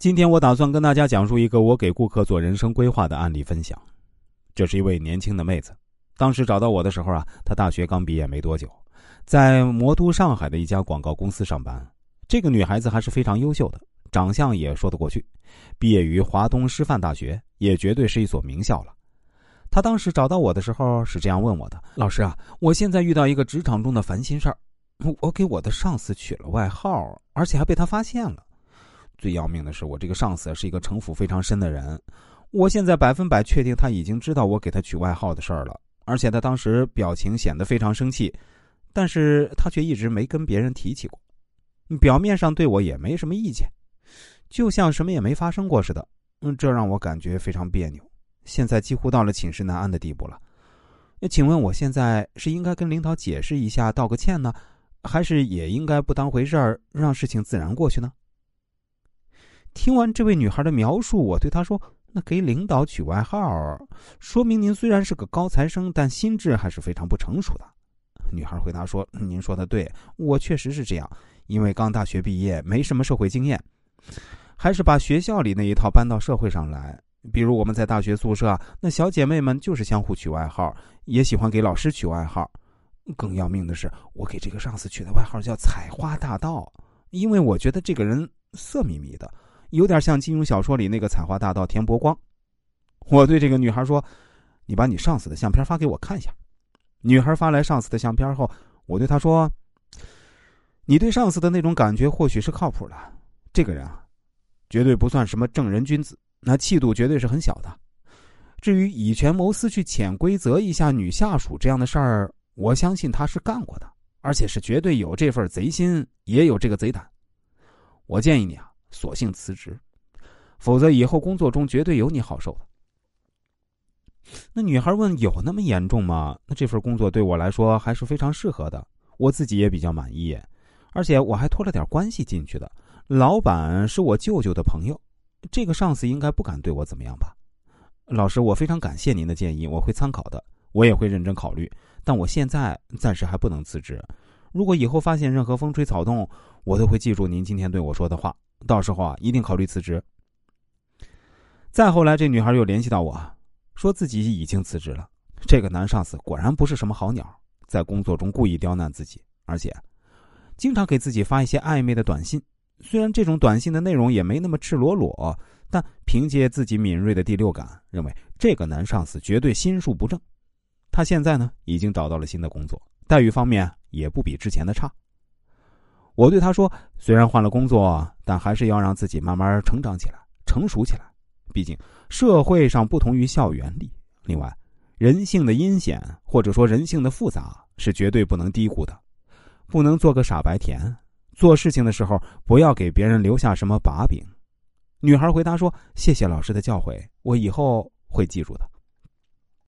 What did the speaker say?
今天我打算跟大家讲述一个我给顾客做人生规划的案例分享。这是一位年轻的妹子，当时找到我的时候啊，她大学刚毕业没多久，在魔都上海的一家广告公司上班。这个女孩子还是非常优秀的，长相也说得过去，毕业于华东师范大学，也绝对是一所名校了。她当时找到我的时候是这样问我的：“老师啊，我现在遇到一个职场中的烦心事儿，我给我的上司取了外号，而且还被他发现了。”最要命的是，我这个上司是一个城府非常深的人。我现在百分百确定他已经知道我给他取外号的事儿了，而且他当时表情显得非常生气，但是他却一直没跟别人提起过，表面上对我也没什么意见，就像什么也没发生过似的。嗯，这让我感觉非常别扭。现在几乎到了寝食难安的地步了。那请问我现在是应该跟领导解释一下，道个歉呢，还是也应该不当回事儿，让事情自然过去呢？听完这位女孩的描述，我对她说：“那给领导取外号，说明您虽然是个高材生，但心智还是非常不成熟的。”女孩回答说：“您说的对，我确实是这样，因为刚大学毕业，没什么社会经验，还是把学校里那一套搬到社会上来。比如我们在大学宿舍，那小姐妹们就是相互取外号，也喜欢给老师取外号。更要命的是，我给这个上司取的外号叫‘采花大盗’，因为我觉得这个人色眯眯的。”有点像金庸小说里那个采花大盗田伯光。我对这个女孩说：“你把你上司的相片发给我看一下。”女孩发来上司的相片后，我对她说：“你对上司的那种感觉或许是靠谱的。这个人啊，绝对不算什么正人君子，那气度绝对是很小的。至于以权谋私去潜规则一下女下属这样的事儿，我相信他是干过的，而且是绝对有这份贼心，也有这个贼胆。我建议你啊。”索性辞职，否则以后工作中绝对有你好受的。那女孩问：“有那么严重吗？”那这份工作对我来说还是非常适合的，我自己也比较满意，而且我还托了点关系进去的。老板是我舅舅的朋友，这个上司应该不敢对我怎么样吧？老师，我非常感谢您的建议，我会参考的，我也会认真考虑。但我现在暂时还不能辞职。如果以后发现任何风吹草动，我都会记住您今天对我说的话。到时候啊，一定考虑辞职。再后来，这女孩又联系到我，说自己已经辞职了。这个男上司果然不是什么好鸟，在工作中故意刁难自己，而且经常给自己发一些暧昧的短信。虽然这种短信的内容也没那么赤裸裸，但凭借自己敏锐的第六感，认为这个男上司绝对心术不正。他现在呢，已经找到了新的工作，待遇方面也不比之前的差。我对他说：“虽然换了工作，但还是要让自己慢慢成长起来、成熟起来。毕竟社会上不同于校园里。另外，人性的阴险或者说人性的复杂是绝对不能低估的，不能做个傻白甜。做事情的时候不要给别人留下什么把柄。”女孩回答说：“谢谢老师的教诲，我以后会记住的。”